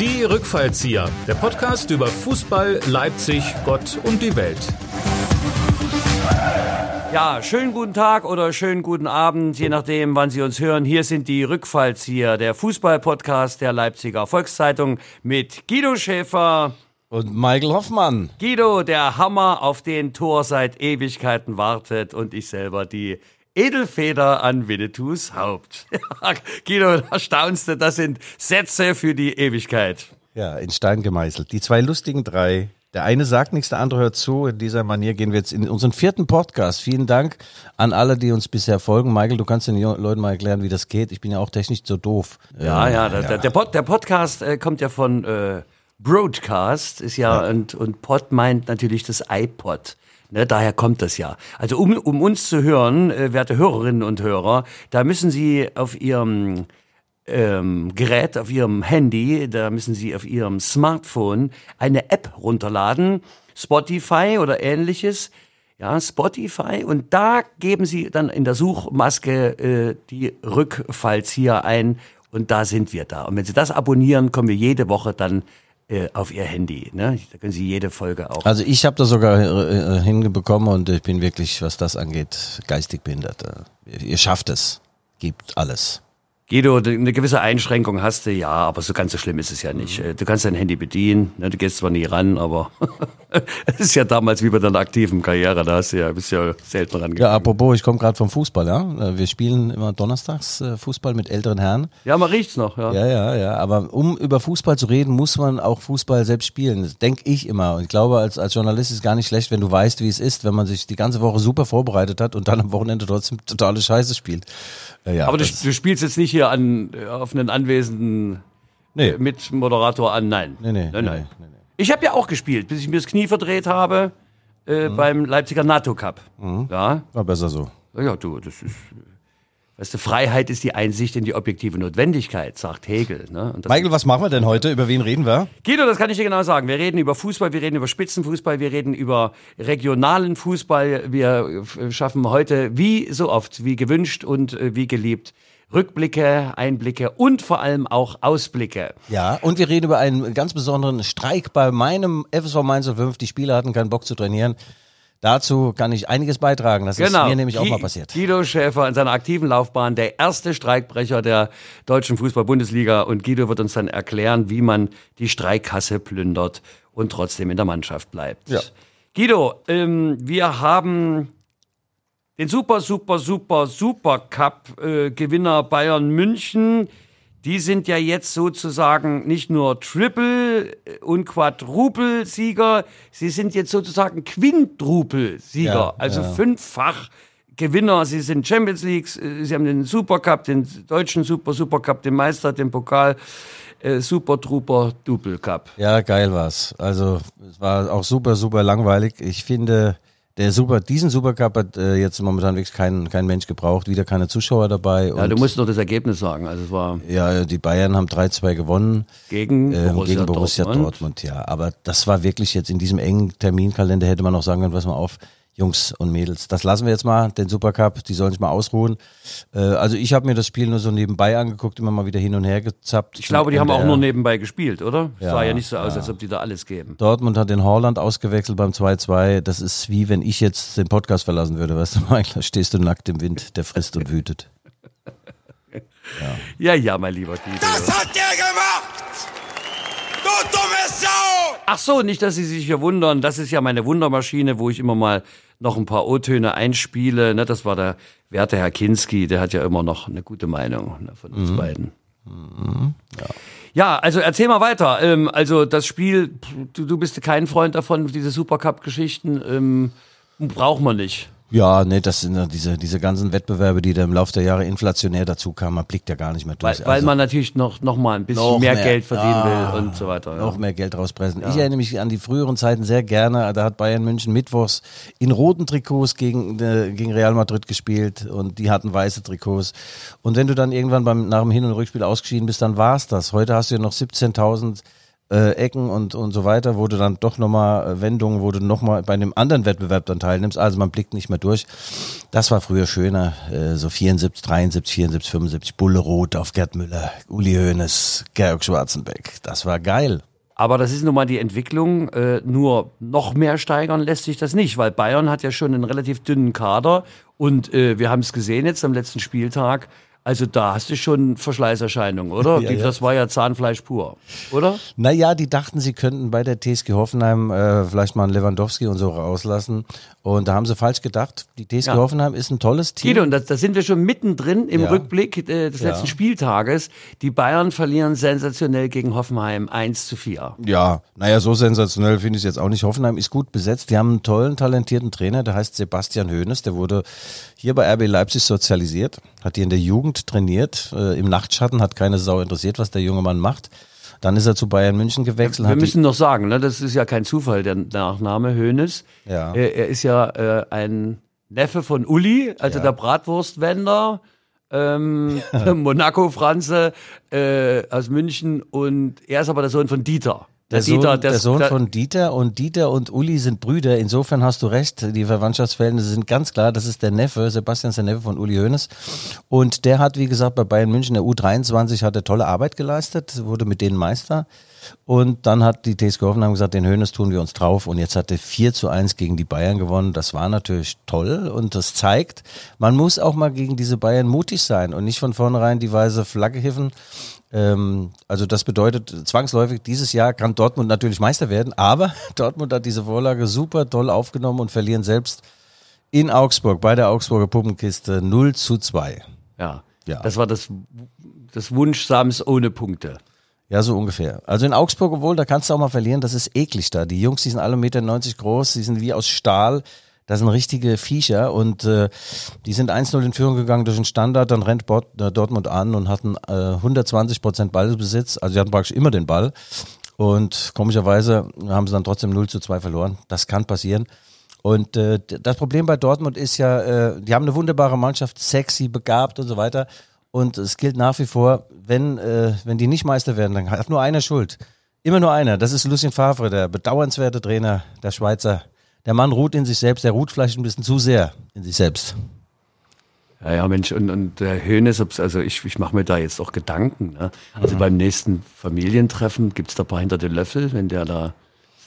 Die Rückfallzieher, der Podcast über Fußball, Leipzig, Gott und die Welt. Ja, schönen guten Tag oder schönen guten Abend, je nachdem, wann Sie uns hören. Hier sind die Rückfallzieher, der Fußball-Podcast der Leipziger Volkszeitung mit Guido Schäfer. Und Michael Hoffmann. Guido, der Hammer, auf den Tor seit Ewigkeiten wartet und ich selber die Edelfeder an Winnetous Haupt. Guido, erstaunst du, das sind Sätze für die Ewigkeit. Ja, in Stein gemeißelt. Die zwei lustigen drei. Der eine sagt nichts, der andere hört zu. In dieser Manier gehen wir jetzt in unseren vierten Podcast. Vielen Dank an alle, die uns bisher folgen. Michael, du kannst den Leuten mal erklären, wie das geht. Ich bin ja auch technisch so doof. Ja, ja, der, der, der, Pod, der Podcast äh, kommt ja von äh, Broadcast, ist ja, ja, Und, und Pod meint natürlich das iPod. Ne, daher kommt das ja. Also um, um uns zu hören, äh, werte Hörerinnen und Hörer, da müssen Sie auf Ihrem ähm, Gerät, auf Ihrem Handy, da müssen Sie auf Ihrem Smartphone eine App runterladen, Spotify oder ähnliches. Ja, Spotify und da geben Sie dann in der Suchmaske äh, die Rückfallzieher ein und da sind wir da. Und wenn Sie das abonnieren, kommen wir jede Woche dann äh, auf ihr Handy. Ne? Da können Sie jede Folge auch. Also ich habe das sogar äh, äh, hinbekommen und ich bin wirklich, was das angeht, geistig behindert. Ihr schafft es, gibt alles. Guido, eine gewisse Einschränkung hast du, ja, aber so ganz so schlimm ist es ja nicht. Mhm. Du kannst dein Handy bedienen, ne, du gehst zwar nie ran, aber es ist ja damals wie bei deiner aktiven Karriere, da hast du ja, bist ja selten rangegangen. Ja, apropos, ich komme gerade vom Fußball, ja. Wir spielen immer donnerstags äh, Fußball mit älteren Herren. Ja, man riecht's noch, ja. Ja, ja, ja, aber um über Fußball zu reden, muss man auch Fußball selbst spielen. Das denke ich immer. Und ich glaube, als, als Journalist ist es gar nicht schlecht, wenn du weißt, wie es ist, wenn man sich die ganze Woche super vorbereitet hat und dann am Wochenende trotzdem totale Scheiße spielt. Ja, ja, aber du, du, spielst jetzt nicht hier an, auf einen anwesenden nee. Äh, Mitmoderator an, nein. Nee, nee, nein, nein. nee. Ich habe ja auch gespielt, bis ich mir das Knie verdreht habe äh, mhm. beim Leipziger NATO Cup. Mhm. Ja. War besser so. Ja, du, das ist Weißt du, Freiheit ist die Einsicht in die objektive Notwendigkeit, sagt Hegel. Ne? Michael, was machen wir denn heute? Über wen reden wir? Guido, das kann ich dir genau sagen. Wir reden über Fußball, wir reden über Spitzenfußball, wir reden über regionalen Fußball. Wir schaffen heute, wie so oft, wie gewünscht und äh, wie geliebt, Rückblicke, Einblicke und vor allem auch Ausblicke. Ja, und wir reden über einen ganz besonderen Streik bei meinem FSV Mainz 05. Die Spieler hatten keinen Bock zu trainieren. Dazu kann ich einiges beitragen. Das genau. ist mir nämlich auch mal passiert. Guido Schäfer in seiner aktiven Laufbahn, der erste Streikbrecher der deutschen Fußball-Bundesliga. Und Guido wird uns dann erklären, wie man die Streikkasse plündert und trotzdem in der Mannschaft bleibt. Ja. Guido, ähm, wir haben den super, super, super, super Cup-Gewinner äh, Bayern München die sind ja jetzt sozusagen nicht nur Triple- und Quadruple-Sieger, sie sind jetzt sozusagen Quintruple-Sieger, ja, also ja. fünffach Gewinner. Sie sind Champions League, äh, sie haben den Supercup, den deutschen Super Supercup, den Meister, den Pokal. Äh, super Trooper Double Cup. Ja, geil war's. Also es war auch super, super langweilig. Ich finde, der Super, diesen Supercup hat äh, jetzt momentan wirklich kein, kein Mensch gebraucht, wieder keine Zuschauer dabei. ja, du musst noch das Ergebnis sagen. Also es war ja, die Bayern haben 3-2 gewonnen. Gegen ähm, Borussia, gegen Borussia Dortmund. Dortmund. Ja, aber das war wirklich jetzt in diesem engen Terminkalender hätte man noch sagen können, pass mal auf, Jungs und Mädels. Das lassen wir jetzt mal, den Supercup, die sollen sich mal ausruhen. Äh, also ich habe mir das Spiel nur so nebenbei angeguckt, immer mal wieder hin und her gezappt. Ich glaube, die haben auch nur nebenbei gespielt, oder? Ja, sah ja nicht so aus, ja. als ob die da alles geben. Dortmund hat den Horland ausgewechselt beim 2-2. Das ist wie wenn ich jetzt den Podcast verlassen würde, weißt du, Michael, da stehst du nackt im Wind, der frisst und wütet. Ja, ja, ja mein lieber Guido. Das hat der gemacht! Du dumme Sau! Ach so, nicht, dass Sie sich hier wundern. Das ist ja meine Wundermaschine, wo ich immer mal noch ein paar O-Töne einspiele. Ne, das war der werte Herr Kinski, der hat ja immer noch eine gute Meinung ne, von uns mhm. beiden. Mhm. Ja. ja. also erzähl mal weiter. Ähm, also das Spiel, du, du bist kein Freund davon, diese Supercup-Geschichten, ähm, braucht man nicht. Ja, nee, das sind ja diese, diese ganzen Wettbewerbe, die da im Laufe der Jahre inflationär dazu kamen. Man blickt ja gar nicht mehr durch. Weil, weil also, man natürlich noch, noch mal ein bisschen mehr, mehr, Geld verdienen ja, will und so weiter. Noch mehr Geld rauspressen. Ja. Ich erinnere mich an die früheren Zeiten sehr gerne. Da hat Bayern München mittwochs in roten Trikots gegen, äh, gegen Real Madrid gespielt und die hatten weiße Trikots. Und wenn du dann irgendwann beim, nach dem Hin- und Rückspiel ausgeschieden bist, dann war's das. Heute hast du ja noch 17.000 äh, Ecken und, und so weiter, wo du dann doch nochmal äh, Wendungen, wo du nochmal bei einem anderen Wettbewerb dann teilnimmst. Also man blickt nicht mehr durch. Das war früher schöner. Äh, so 74, 73, 74, 75, Bulle Roth auf Gerd Müller, Uli Hoeneß, Georg Schwarzenbeck. Das war geil. Aber das ist nun mal die Entwicklung. Äh, nur noch mehr steigern lässt sich das nicht, weil Bayern hat ja schon einen relativ dünnen Kader und äh, wir haben es gesehen jetzt am letzten Spieltag. Also da hast du schon Verschleißerscheinungen, oder? Ja, Die, ja. Das war ja Zahnfleisch pur, oder? Naja, die dachten, sie könnten bei der TSG Hoffenheim äh, vielleicht mal einen Lewandowski und so rauslassen. Und da haben sie falsch gedacht. Die TSG Ja. Hoffenheim ist ein tolles Team. Guido, und da, da sind wir schon mittendrin im. Rückblick äh, des letzten Spieltages. Die Bayern verlieren sensationell gegen Hoffenheim 1 zu 4. Ja, naja, so sensationell finde ich es jetzt auch nicht. Hoffenheim ist gut besetzt. Die haben einen tollen, talentierten Trainer, der heißt Sebastian Hoeneß. Der wurde hier bei RB Leipzig sozialisiert, hat hier in der Jugend trainiert. Äh, Im Nachtschatten hat keine Sau interessiert, was der junge Mann macht. Dann ist er zu Bayern München gewechselt. Wir müssen noch sagen, ne, das ist ja kein Zufall, der Nachname Hönes. Ja. Er, er ist ja äh, ein Neffe von Uli, also Ja. der Bratwurstwender. Ähm, Monaco-Franze äh, aus München und er ist aber der Sohn von Dieter. Der, Sohn, der, das- Sohn der- von Dieter und Dieter und Uli sind Brüder. Insofern hast du recht. Die Verwandtschaftsverhältnisse sind ganz klar. Das ist der Neffe. Sebastian ist der Neffe von Uli Hoeneß. Und der hat, wie gesagt, bei Bayern München der U23 hat er tolle Arbeit geleistet, wurde mit denen Meister. Und dann hat die TSG Hoffenheim gesagt, den Hoeneß tun wir uns drauf. Und jetzt hat er 4 zu 1 gegen die Bayern gewonnen. Das war natürlich toll. Und das zeigt, man muss auch mal gegen diese Bayern mutig sein und nicht von vornherein die weiße Flagge hiffen. Ähm, also das bedeutet zwangsläufig, dieses Jahr kann Dortmund natürlich Meister werden, aber Dortmund hat diese Vorlage super toll aufgenommen und verlieren selbst in Augsburg bei der Augsburger Puppenkiste 0 zu 2. ja, Ja. das war das, das Wunsch Sams ohne Punkte. Ja, so ungefähr. Also in Augsburg, obwohl, da kannst du auch mal verlieren, das ist eklig da. Die Jungs, die sind alle 1,90 Meter groß, die sind wie aus Stahl. Das sind richtige Viecher und äh, die sind 1-0 in Führung gegangen durch den Standard, dann rennt Bort, äh, Dortmund an und hatten äh, 120 Prozent Ballbesitz, also sie hatten praktisch immer den Ball und komischerweise haben sie dann trotzdem 0 zu 2 verloren. Das kann passieren. Und äh, das Problem bei Dortmund ist ja, äh, die haben eine wunderbare Mannschaft, sexy, begabt und so weiter. Und es gilt nach wie vor, wenn, äh, wenn die nicht Meister werden, dann hat nur einer Schuld. Immer nur einer. Das ist Lucien Favre, der bedauernswerte Trainer, der Schweizer. Der Mann ruht in sich selbst, der ruht vielleicht ein bisschen zu sehr in sich selbst. Ja, ja, Mensch, und, und der Hönes, also ich, ich mache mir da jetzt auch Gedanken. Ne? Mhm. Also beim nächsten Familientreffen gibt's da ein paar hinter den Löffel, wenn der da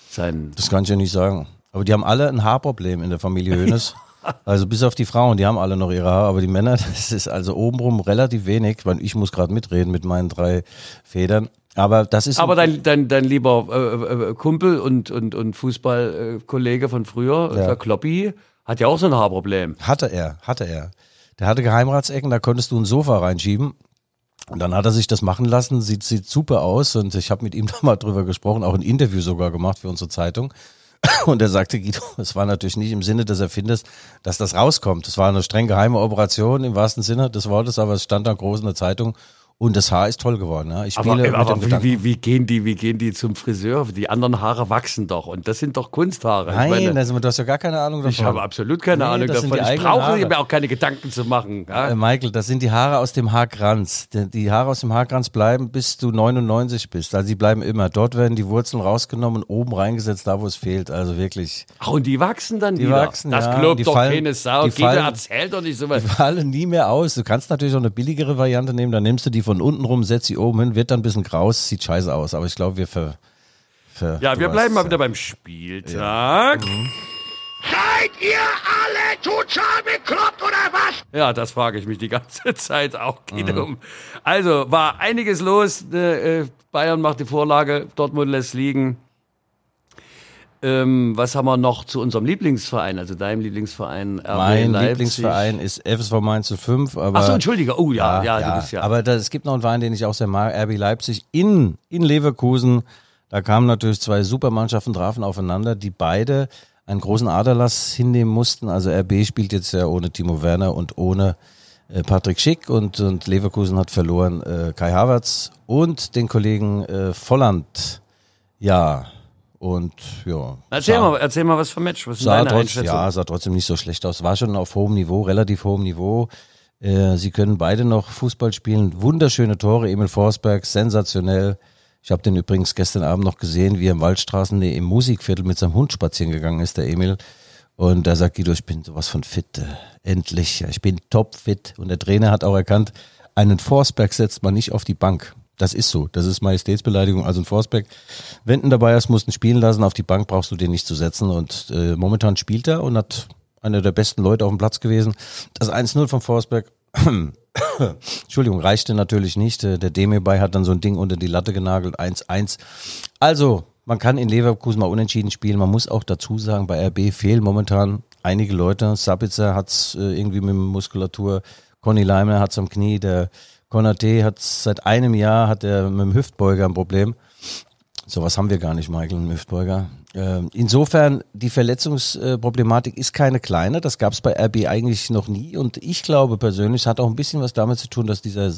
sein. Das kann ich ja nicht sagen. Aber die haben alle ein Haarproblem in der Familie Hoeneß. Also bis auf die Frauen, die haben alle noch ihre Haare, aber die Männer, das ist also obenrum relativ wenig, weil ich muss gerade mitreden mit meinen drei Federn. Aber das ist Aber dein, dein, dein lieber äh, äh, Kumpel und, und, und Fußballkollege von früher, Ja. der Kloppi, hat ja auch so ein Haarproblem. Hatte er, hatte er. Der hatte Geheimratsecken, da konntest du ein Sofa reinschieben. Und dann hat er sich das machen lassen, sieht, sieht super aus. Und ich habe mit ihm da mal drüber gesprochen, auch ein Interview sogar gemacht für unsere Zeitung. Und er sagte, Guido, es war natürlich nicht im Sinne des Erfinders, dass das rauskommt. Es war eine streng geheime Operation im wahrsten Sinne des Wortes, aber es stand dann groß in der Zeitung. Und das Haar ist toll geworden. Ja. Ich spiele Aber, mit aber dem wie, wie, wie, gehen die, wie gehen die zum Friseur? Die anderen Haare wachsen doch und das sind doch Kunsthaare. Nein, meine, also, du hast ja gar keine Ahnung davon. ich habe absolut keine Nee, Ahnung das davon. Ich brauche mir auch keine Gedanken zu machen. Ja? Äh, Michael, das sind die Haare aus dem Haarkranz. Die, Haare aus dem Haarkranz bleiben, bis du 99 bist. Also die bleiben immer. Dort werden die Wurzeln rausgenommen und oben reingesetzt, da wo es fehlt. Also wirklich. Ach, und die wachsen dann Die wieder. wachsen, das ja, glaubt die doch fallen- keine Sau. die Geht, fallen- erzählt doch nicht so was. Die fallen nie mehr aus. Du kannst natürlich auch eine billigere Variante nehmen. Dann nimmst du die von unten rum, setzt sie oben hin, wird dann ein bisschen graus, sieht scheiße aus. Aber ich glaube, wir ver, ver Ja, wir bleiben mal ja. wieder beim Spieltag. Seid ihr alle total bekloppt oder was? Ja, das frage ich mich die ganze Zeit auch. Geht Mhm. um. Also war einiges los. Äh, äh, Bayern macht die Vorlage, Dortmund lässt liegen. Ähm, was haben wir noch zu unserem Lieblingsverein, also deinem Lieblingsverein? RB Mein Leipzig? Lieblingsverein ist FSV Mainz 05. Aber Ach so, entschuldige. Oh ja, ja, du bist ja. Aber da, es gibt noch einen Verein, den ich auch sehr mag, RB Leipzig in, in Leverkusen. Da kamen natürlich zwei Supermannschaften, trafen aufeinander, die beide einen großen Aderlass hinnehmen mussten. Also RB spielt jetzt ja ohne Timo Werner und ohne äh, Patrick Schick und, und Leverkusen hat verloren äh, Kai Havertz und den Kollegen äh, Volland. Ja, und ja. erzähl, sah- mal, erzähl mal was vom Match. Was sah trotz, ja, sah trotzdem nicht so schlecht aus. War schon auf hohem Niveau, relativ hohem Niveau. Äh, sie können beide noch Fußball spielen. Wunderschöne Tore. Emil Forsberg, sensationell. Ich habe den übrigens gestern Abend noch gesehen, wie er im Waldstraßen nee, im Musikviertel mit seinem Hund spazieren gegangen ist, der Emil. Und da sagt Guido, ich bin sowas von fit. Endlich, ich bin topfit. Und der Trainer hat auch erkannt, einen Forsberg setzt man nicht auf die Bank. Das ist so. Das ist Majestätsbeleidigung. Also ein Forsberg, wenn du dabei hast, musst du ihn spielen lassen. Auf die Bank brauchst du den nicht zu setzen. Und äh, momentan spielt er und hat einer der besten Leute auf dem Platz gewesen. Das 1-0 von Forsberg Entschuldigung, reichte natürlich nicht. Der Demebay hat dann so ein Ding unter die Latte genagelt, 1-1. Also, man kann in Leverkusen mal unentschieden spielen. Man muss auch dazu sagen, bei RB fehlen momentan einige Leute. Sabitzer hat's äh, irgendwie mit Muskulatur. Conny Leimer hat's am Knie. Der Konate hat seit einem Jahr hat er mit dem Hüftbeuger ein Problem. Sowas haben wir gar nicht, Michael, ein Hüftbeuger. Ähm, insofern, die Verletzungsproblematik ist keine kleine. Das gab es bei RB eigentlich noch nie. Und ich glaube persönlich, es hat auch ein bisschen was damit zu tun, dass dieser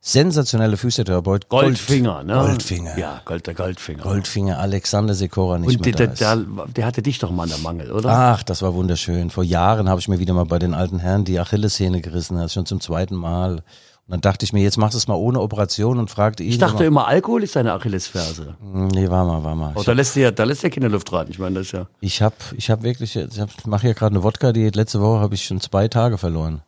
sensationelle Physiotherapeut Goldfinger, Gold, ne? Goldfinger. Ja, Gold, der Goldfinger. Goldfinger, Alexander Sekora nicht Und mehr der, da der, ist. der, der hatte dich doch mal an der Mangel, oder? Ach, das war wunderschön. Vor Jahren habe ich mir wieder mal bei den alten Herren die Achillessehne gerissen, das schon zum zweiten Mal. Und dann dachte ich mir, jetzt mach es mal ohne Operation und fragte ihn. ich dachte immer, Alkohol ist deine Achillesferse. Nee, war mal, war mal. Oh, Ich da lässt dir, da lässt dir keine Luft rein. Ich meine, das ist ja. Ich habe ich hab wirklich, ich hab, mache hier gerade eine Wodka-Diät. Letzte Woche habe ich schon zwei Tage verloren.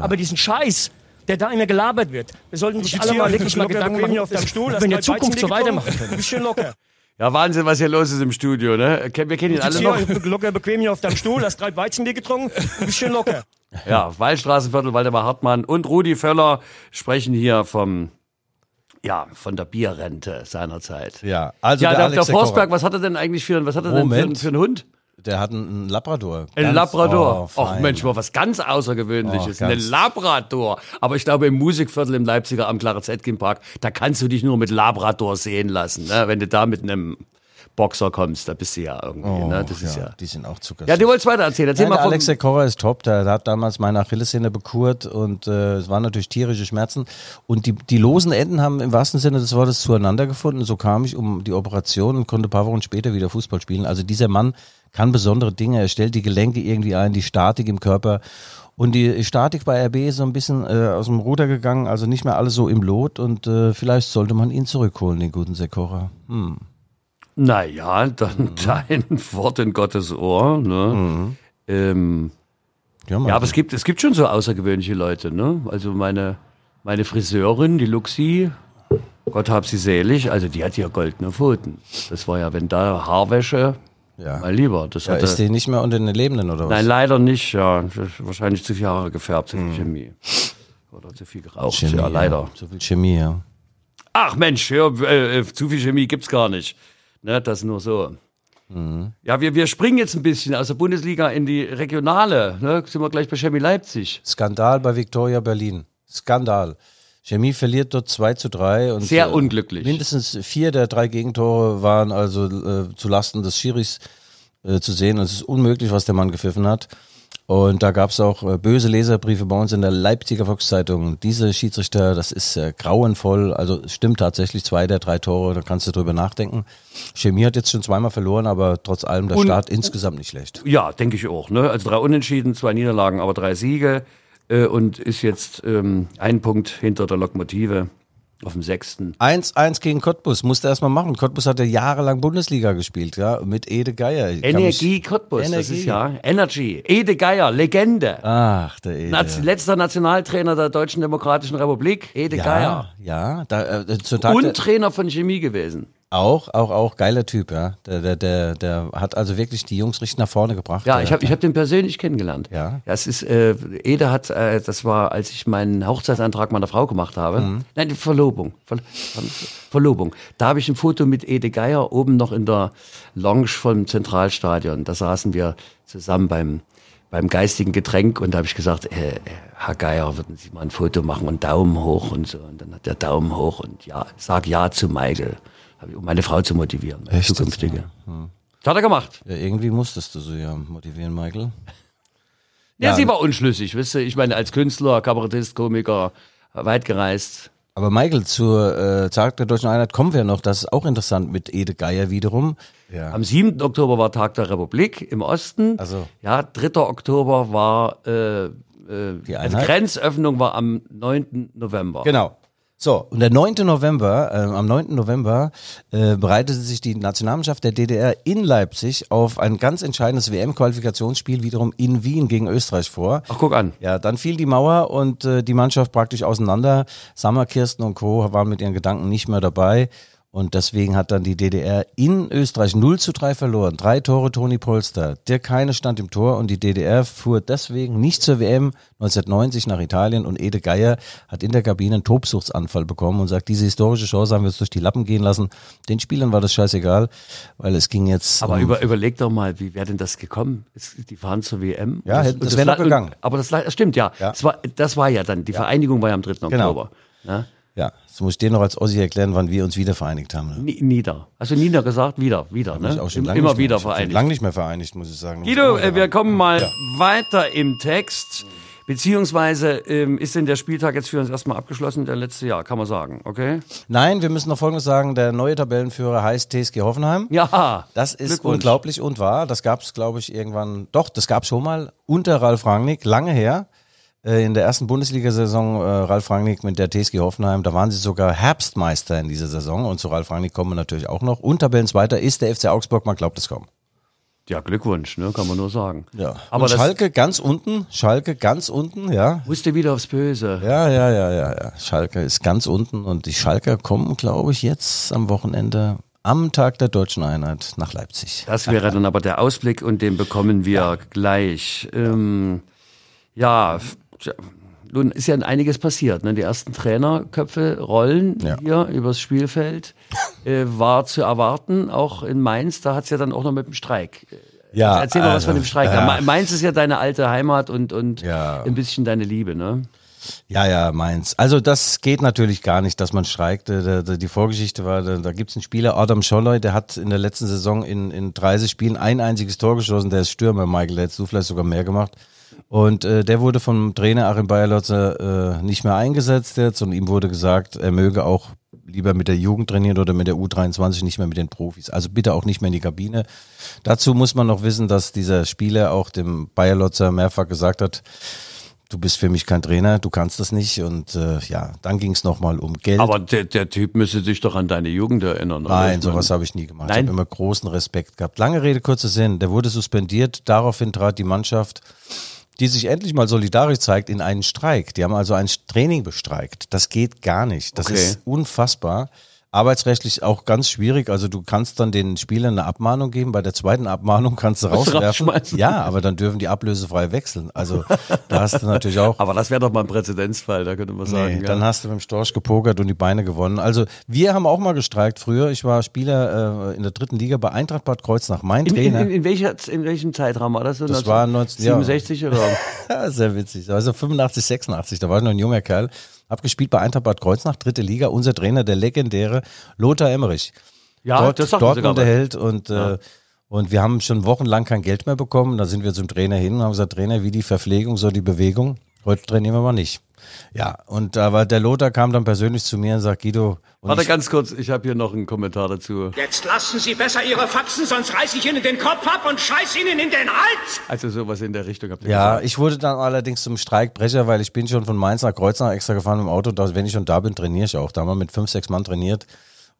Aber diesen Scheiß, der da immer gelabert wird, wir sollten sich alle mal wirklich mal Gedanken machen, auf deinem Stuhl, wenn wir in der Zukunft so weitermachen können. Bisschen locker. Ja, Wahnsinn, was hier los ist im Studio, ne? Wir kennen ihn alle noch. hier locker bequem hier auf deinem Stuhl, hast drei Weizenbier getrunken, bisschen locker. Ja, Waldstraßenviertel, Waldemar Hartmann und Rudi Völler sprechen hier vom, ja, von der Bierrente seinerzeit. Ja, also Ja, der, der, Alex Forsberg, was hat er denn eigentlich für, was hat er denn für, für einen Hund? Der hat einen, Labrador. Ein Ganz- Labrador. Oh, Ach. Mensch, mal was ganz Außergewöhnliches. Oh, Ein Labrador. Aber ich glaube, im Musikviertel im Leipziger am Clara Zetkin Park, da kannst du dich nur mit Labrador sehen lassen. Ne? Wenn du da mit einem Boxer kommst, da bist du ja irgendwie. Oh, ne? Das ist ja. Die sind auch Zucker. Ja, du wolltest weiter erzählen. Erzähl Nein, mal der Alex Sekora ist top. Der hat damals meine Achillessehne bekurt und äh, es waren natürlich tierische Schmerzen. Und die, die losen Enden haben im wahrsten Sinne des Wortes zueinander gefunden. So kam ich um die Operation und konnte ein paar Wochen später wieder Fußball spielen. Also dieser Mann kann besondere Dinge. Er stellt die Gelenke irgendwie ein, die Statik im Körper. Und die Statik bei RB ist so ein bisschen äh, aus dem Ruder gegangen, also nicht mehr alles so im Lot. Und äh, vielleicht sollte man ihn zurückholen, den guten Sekora. Hm. Naja, dann Mhm. dein Wort in Gottes Ohr. Ne? Ähm, Ja, ja, aber es gibt, es gibt schon so außergewöhnliche Leute. Ne? Also meine, meine Friseurin, die Luxi, Gott hab sie selig, also die hat ja goldene Pfoten. Das war ja, wenn da Haarwäsche, Ja. mein Lieber. Das ja, hatte, ist die nicht mehr unter den Lebenden oder was? Nein, leider nicht. Ja, wahrscheinlich zu viel Haare gefärbt, zu viel Chemie. Oder zu viel geraucht. Mhm. Chemie, ja, leider. So viel Chemie, ja. Ach Mensch, ja, äh, äh, zu viel Chemie gibt's gar nicht. Ne, das nur so. Mhm. Ja, wir, wir springen jetzt ein bisschen aus der Bundesliga in die Regionale. Ne? Sind wir gleich bei Chemie Leipzig. Skandal bei Viktoria Berlin. Skandal. Chemie verliert dort 2 zu 3. Und, Sehr äh, unglücklich. Mindestens vier der drei Gegentore waren also äh, zu Lasten des Schiris äh, zu sehen. Und es ist unmöglich, was der Mann gepfiffen hat. Und da gab es auch äh, böse Leserbriefe bei uns in der Leipziger Volkszeitung. Diese Schiedsrichter, das ist äh, grauenvoll. Also stimmt tatsächlich zwei der drei Tore, da kannst du drüber nachdenken. Chemie hat jetzt schon zweimal verloren, aber trotz allem der Und- Start insgesamt nicht schlecht. Ja, denke ich auch. Ne? Also drei Unentschieden, zwei Niederlagen, aber drei Siege. Äh, und ist jetzt ähm, ein Punkt hinter der Lokomotive auf dem sechsten. 1-1 gegen Cottbus, musste erst mal machen. Cottbus hat ja jahrelang Bundesliga gespielt, ja, mit Ede Geier. Ich Energie Cottbus, das Energie. ist ja Energy. Ede Geier, Legende. Ach, der Ede. Naz- Letzter Nationaltrainer der Deutschen Demokratischen Republik, Ede Geier. ja, ja, da, äh, Und Trainer von Chemie gewesen. Auch, auch, auch geiler Typ, ja. Der, der, der, der hat also wirklich die Jungs richtig nach vorne gebracht. Ja, ich habe ich hab den persönlich kennengelernt. Ja. es ist, äh, Ede hat, äh, das war, als ich meinen Hochzeitsantrag meiner Frau gemacht habe. Mhm. Nein, die Verlobung. Ver Ver Verlobung. Da habe ich ein Foto mit Ede Geier oben noch in der Lounge vom Zentralstadion. Da saßen wir zusammen beim, beim geistigen Getränk und da habe ich gesagt, äh, äh, Herr Geier, würden Sie mal ein Foto machen und Daumen hoch und so. Und dann hat der Daumen hoch und ja, sag ja zu Michael. Um meine Frau zu motivieren, meine Echt zukünftige. Das hat er gemacht. ja, irgendwie musstest du sie ja motivieren, Michael. Ja, Ja. sie war unschlüssig, wisst ihr. Ich meine, als Künstler, Kabarettist, Komiker, weit gereist. Aber Michael, zur äh, Tag der Deutschen Einheit kommen wir noch. Das ist auch interessant mit Ede Geier wiederum. Ja. Am 7. Oktober war Tag der Republik im Osten. Also. Ja, 3. Oktober war, äh, äh, Die also? Grenzöffnung war am 9. November. Genau. So, und der 9. November, äh, am 9. November äh, bereitete sich die Nationalmannschaft der DDR in Leipzig auf ein ganz entscheidendes WM-Qualifikationsspiel wiederum in Wien gegen Österreich vor. Ach, guck an. Ja, dann fiel die Mauer und äh, die Mannschaft praktisch auseinander. Sammer, Kirsten und Co. waren mit ihren Gedanken nicht mehr dabei. Und deswegen hat dann die DDR in Österreich 0 zu 3 verloren. Drei Tore Toni Polster. Dirk Heine stand im Tor und die DDR fuhr deswegen nicht zur WM 1990 nach Italien und Ede Geier hat in der Kabine einen Tobsuchtsanfall bekommen und sagt, diese historische Chance haben wir uns durch die Lappen gehen lassen. Den Spielern war das scheißegal, weil es ging jetzt. Aber um, über, überleg doch mal, wie wäre denn das gekommen? Die fahren zur WM. Ja, hätte- das wäre noch gegangen. Aber das, das stimmt, ja. Ja. Das, war, das war ja dann, die Vereinigung war ja am 3. Genau. Oktober. Ne? Ja, das muss ich dir noch als Ossi erklären, wann wir uns wieder vereinigt haben. Ne? Ni- Nieder. Also Nieder gesagt, wieder, wieder. Ich Ne? auch schon Im- lange Immer nicht mehr, wieder ich vereinigt. Lang nicht mehr vereinigt, muss ich sagen. Guido, äh, wir kommen mal weiter im Text. Beziehungsweise ähm, ist denn der Spieltag jetzt für uns erstmal abgeschlossen, der letzte Jahr, kann man sagen, okay? Nein, wir müssen noch Folgendes sagen. Der neue Tabellenführer heißt TSG Hoffenheim. Ja. Das ist unglaublich und wahr. Das gab es, glaube ich, irgendwann. Doch, das gab es schon mal unter Ralf Rangnick, lange her. Äh, In der ersten Bundesliga-Saison äh, Ralf Rangnick mit der TSG Hoffenheim, da waren sie sogar Herbstmeister in dieser Saison und zu Ralf Rangnick kommen wir natürlich auch noch. Und Tabellenzweiter ist der FC Augsburg, man glaubt es kaum. Ja, Glückwunsch, ne? kann man nur sagen. Ja. Aber Schalke ganz unten, Schalke ganz unten, ja. musste wieder aufs Böse. Ja, ja, ja, ja, ja. Schalke ist ganz unten und die Schalker kommen, glaube ich, jetzt am Wochenende am Tag der deutschen Einheit nach Leipzig. Das wäre dann aber der Ausblick und den bekommen wir gleich. Ähm, ja, nun ist ja einiges passiert. Ne? Die ersten Trainerköpfe rollen Ja. hier übers Spielfeld. Äh, war zu erwarten, auch in Mainz, da hat's ja dann auch noch mit dem Streik. Ja, Erzähl mal was also, von dem Streik. ja. Ma- Mainz ist ja deine alte Heimat und, und Ja. ein bisschen deine Liebe, ne? Ja, ja, meins. Also das geht natürlich gar nicht, dass man streikt. Äh, Die Vorgeschichte war, da, da gibt's einen Spieler, Adam Scholloy, der hat in der letzten Saison in, in 30 Spielen ein einziges Tor geschossen. Der ist Stürmer, Michael. Der hättest du vielleicht sogar mehr gemacht. Und äh, der wurde vom Trainer Achim Bayerlotzer äh, nicht mehr eingesetzt jetzt und ihm wurde gesagt, er möge auch lieber mit der Jugend trainieren oder mit der U23, nicht mehr mit den Profis. Also bitte auch nicht mehr in die Kabine. Dazu muss man noch wissen, dass dieser Spieler auch dem Bayerlotzer mehrfach gesagt hat, du bist für mich kein Trainer, du kannst das nicht. Und äh, ja, dann ging es nochmal um Geld. Aber der, der Typ müsste sich doch an deine Jugend erinnern. oder? Nein, sowas habe ich nie gemacht. Nein? Ich habe immer großen Respekt gehabt. Lange Rede, kurzer Sinn. Der wurde suspendiert. Daraufhin trat die Mannschaft, die sich endlich mal solidarisch zeigt, in einen Streik. Die haben also ein Training bestreikt. Das geht gar nicht. Das Okay. ist unfassbar. Arbeitsrechtlich auch ganz schwierig. Also du kannst dann den Spielern eine Abmahnung geben. Bei der zweiten Abmahnung kannst du rauswerfen. Ja, aber dann dürfen die ablösefrei wechseln. Also da hast du natürlich auch Aber das wäre doch mal ein Präzedenzfall, da könnte man sagen. Nee, ja. dann hast du mit dem Storch gepokert und die Beine gewonnen. Also wir haben auch mal gestreikt früher. Ich war Spieler äh, in der dritten Liga bei Eintracht Bad Kreuznach. Mein In, in, Trainer. in, in, welcher, in welchem Zeitraum war das? So Das war 19 ja. 67 oder? Ja, sehr witzig. Also 85, 86, da war ich noch ein junger Kerl. Hab gespielt bei Eintracht Bad Kreuznach, dritte Liga. Unser Trainer, der legendäre Lothar Emmerich. Ja, Dort, das was. Held und äh, und wir haben schon wochenlang kein Geld mehr bekommen. Da sind wir zum Trainer hin und haben gesagt, Trainer, wie die Verpflegung, so die Bewegung. Heute trainieren wir mal nicht. Ja, und aber der Lothar kam dann persönlich zu mir und sagt, Guido, und Warte ganz kurz, ich habe hier noch einen Kommentar dazu. Jetzt lassen Sie besser Ihre Faxen, sonst reiß ich Ihnen den Kopf ab und scheiß Ihnen in den Hals! Also sowas in der Richtung habt ihr Ja, gesagt. ich wurde dann allerdings zum Streikbrecher, weil ich bin schon von Mainz nach Kreuznach extra gefahren mit dem Auto. Da, wenn ich schon da bin, trainiere ich auch. Da haben wir mit fünf, sechs Mann trainiert.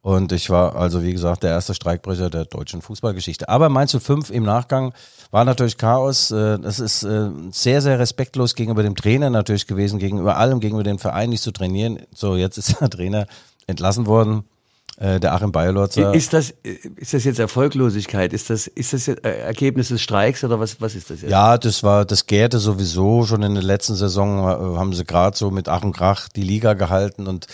Und ich war also, wie gesagt, der erste Streikbrecher der deutschen Fußballgeschichte. Aber Mainz zu fünf im Nachgang war natürlich Chaos. Äh, Das ist äh, sehr, sehr respektlos gegenüber dem Trainer natürlich gewesen, gegenüber allem, gegenüber dem Verein nicht zu trainieren. So, jetzt ist der Trainer entlassen worden, äh, der Achim Bayerlotzer. Ist das, ist das jetzt Erfolglosigkeit? Ist das, ist das jetzt, äh, Ergebnis des Streiks oder was, was ist das jetzt? Ja, das war, das gärte sowieso. Schon in der letzten Saison äh, haben sie gerade so mit Ach und Krach die Liga gehalten. Und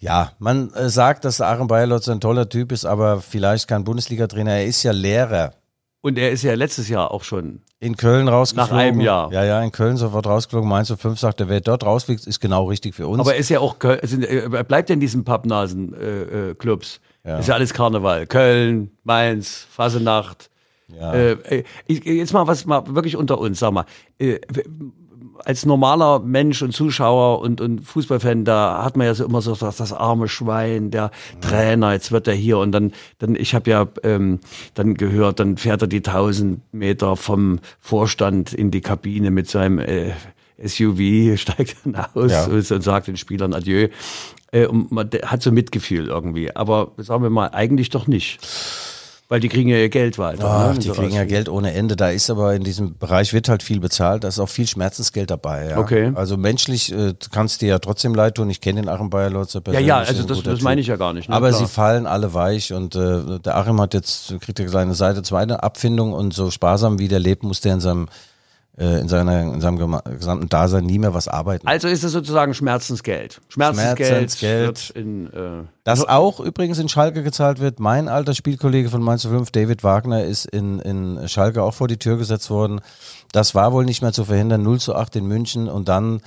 ja, man sagt, dass Aaron Bayerlotz ein toller Typ ist, aber vielleicht kein Bundesliga-Trainer. Er ist ja Lehrer. Und er ist ja letztes Jahr auch schon. In Köln rausgeflogen. Nach einem Jahr. Ja, ja, in Köln sofort rausgeflogen. Mainz 05 sagt, er, wer dort rausfliegt, ist genau richtig für uns. Aber er ist ja auch, sind, äh, er bleibt ja in diesen Pappnasen-Clubs. Äh, Clubs. Ja. Ist ja alles Karneval. Köln, Mainz, Fasenacht. Ja. Äh, äh, jetzt mal was mal wirklich unter uns, sag mal. Äh, als normaler Mensch und Zuschauer und, und Fußballfan, da hat man ja so immer so das, das arme Schwein, der Trainer, jetzt wird er hier und dann, dann ich habe ja ähm, dann gehört, dann fährt er die tausend Meter vom Vorstand in die Kabine mit seinem äh, SUV, steigt dann aus Ja. und sagt den Spielern Adieu. Äh, und man hat so Mitgefühl irgendwie. Aber sagen wir mal, eigentlich doch nicht. Weil die kriegen ja ihr Geld weiter. Ach, ne? die So kriegen ja. Geld ohne Ende. Da ist aber in diesem Bereich wird halt viel bezahlt. Da ist auch viel Schmerzensgeld dabei. Ja. Okay. Also menschlich äh, kannst dir ja trotzdem leid tun. Ich kenne den Achim Bayerlotzer Ja, persönlich. ja, ist also das, das meine ich ja gar nicht. Ne? Aber Klar. sie fallen alle weich und äh, der Achim hat jetzt, kriegt er seine Seite zweite Abfindung und so sparsam wie der lebt, muss der in seinem, in seiner, in seinem gesamten Dasein nie mehr was arbeiten. Also ist es sozusagen Schmerzensgeld. Schmerzensgeld, Schmerzensgeld. wird in äh, Das auch übrigens in Schalke gezahlt wird. Mein alter Spielkollege von Mainz 05, David Wagner, ist in, in Schalke auch vor die Tür gesetzt worden. Das war wohl nicht mehr zu verhindern. 0 zu 8 in München und dann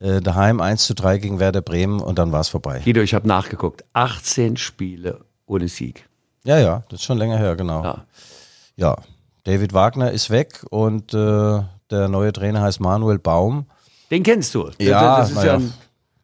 äh, daheim 1 zu 3 gegen Werder Bremen und dann war es vorbei. Guido, ich habe nachgeguckt. 18 Spiele ohne Sieg. Ja, ja, das ist schon länger her, genau. Ja. Ja, David Wagner ist weg und äh, der neue Trainer heißt Manuel Baum. Den kennst du. Ja, das ist ja ja.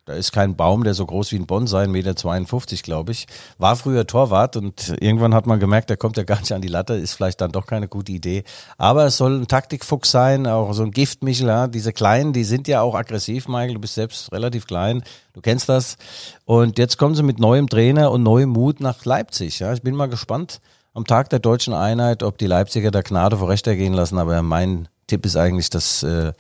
Da ist kein Baum, der so groß wie ein Bonsai, 1,52 Meter, glaube ich. War früher Torwart und irgendwann hat man gemerkt, der kommt ja gar nicht an die Latte, ist vielleicht dann doch keine gute Idee. Aber es soll ein Taktikfuchs sein, auch so ein Giftmichel. Ja. Diese Kleinen, die sind ja auch aggressiv, Michael. Du bist selbst relativ klein, du kennst das. Und jetzt kommen sie mit neuem Trainer und neuem Mut nach Leipzig. Ja. Ich bin mal gespannt am Tag der deutschen Einheit, ob die Leipziger da Gnade vor Recht ergehen lassen. Aber mein Tipp ist eigentlich, dass... Äh,